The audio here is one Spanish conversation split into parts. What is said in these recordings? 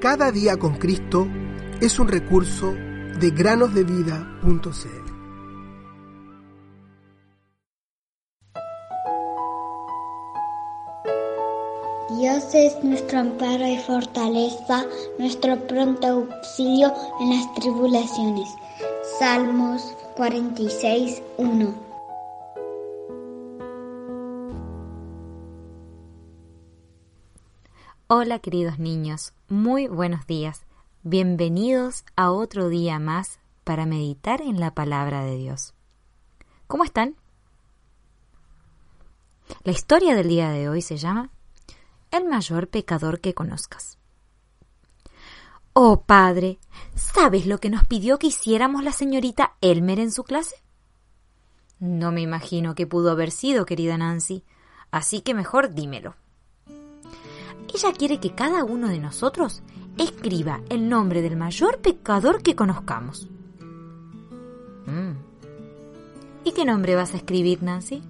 Cada día con Cristo es un recurso de granosdevida.cl. Dios es nuestro amparo y fortaleza, nuestro pronto auxilio en las tribulaciones. Salmos 46, 1. Hola queridos niños, muy buenos días. Bienvenidos a otro día más para meditar en la palabra de Dios. ¿Cómo están? La historia del día de hoy se llama El mayor pecador que conozcas. Oh padre, ¿sabes lo que nos pidió que hiciéramos la señorita Elmer en su clase? No me imagino que pudo haber sido, querida Nancy, así que mejor dímelo. Ella quiere que cada uno de nosotros escriba el nombre del mayor pecador que conozcamos. Mm. ¿Y qué nombre vas a escribir, Nancy?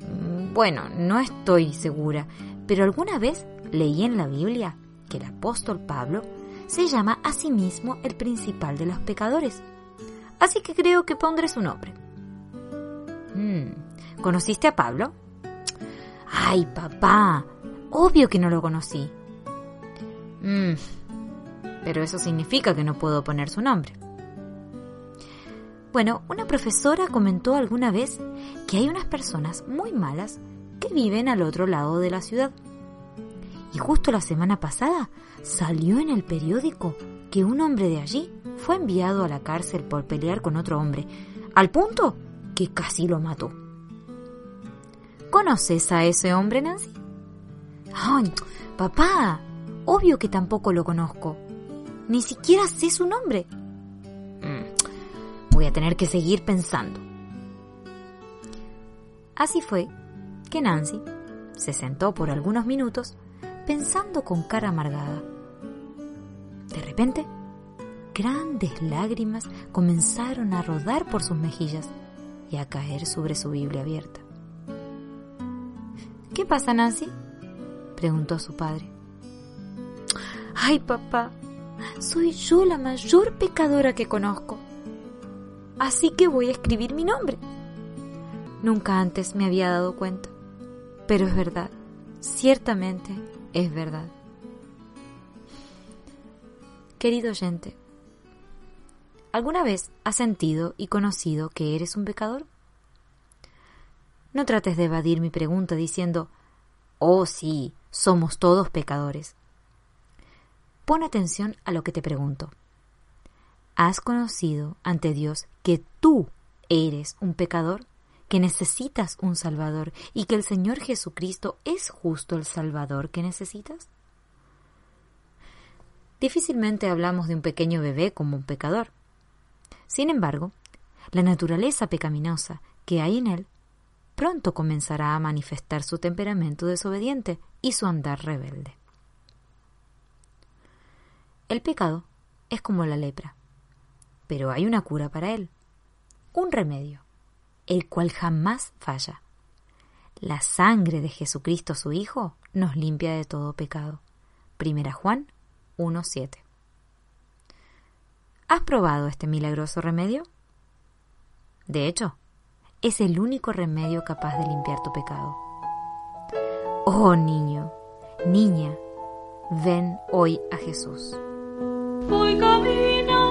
Mm, bueno, no estoy segura, pero alguna vez leí en la Biblia que el apóstol Pablo se llama a sí mismo el principal de los pecadores. Así que creo que pondré su nombre. Mm. ¿Conociste a Pablo? Ay, papá, Obvio que no lo conocí. Mm, pero eso significa que no puedo poner su nombre. Bueno, una profesora comentó alguna vez que hay unas personas muy malas que viven al otro lado de la ciudad. Y justo la semana pasada salió en el periódico que un hombre de allí fue enviado a la cárcel por pelear con otro hombre, al punto que casi lo mató. ¿Conoces a ese hombre, Nancy? Ay, papá, obvio que tampoco lo conozco. Ni siquiera sé su nombre. Mm, voy a tener que seguir pensando. Así fue que Nancy se sentó por algunos minutos pensando con cara amargada. De repente, grandes lágrimas comenzaron a rodar por sus mejillas y a caer sobre su Biblia abierta. ¿Qué pasa, Nancy? Preguntó su padre. Ay, papá, soy yo la mayor pecadora que conozco. Así que voy a escribir mi nombre. Nunca antes me había dado cuenta. Pero es verdad, ciertamente es verdad. Querido oyente, ¿alguna vez has sentido y conocido que eres un pecador? No trates de evadir mi pregunta diciendo, oh sí, somos todos pecadores. Pon atención a lo que te pregunto. ¿Has conocido ante Dios que tú eres un pecador, que necesitas un Salvador y que el Señor Jesucristo es justo el Salvador que necesitas? Difícilmente hablamos de un pequeño bebé como un pecador. Sin embargo, la naturaleza pecaminosa que hay en él pronto comenzará a manifestar su temperamento desobediente y su andar rebelde. El pecado es como la lepra, pero hay una cura para él, un remedio, el cual jamás falla. La sangre de Jesucristo su Hijo nos limpia de todo pecado. Primera Juan 1.7. ¿Has probado este milagroso remedio? De hecho, es el único remedio capaz de limpiar tu pecado. Oh niño, niña, ven hoy a Jesús. Voy camino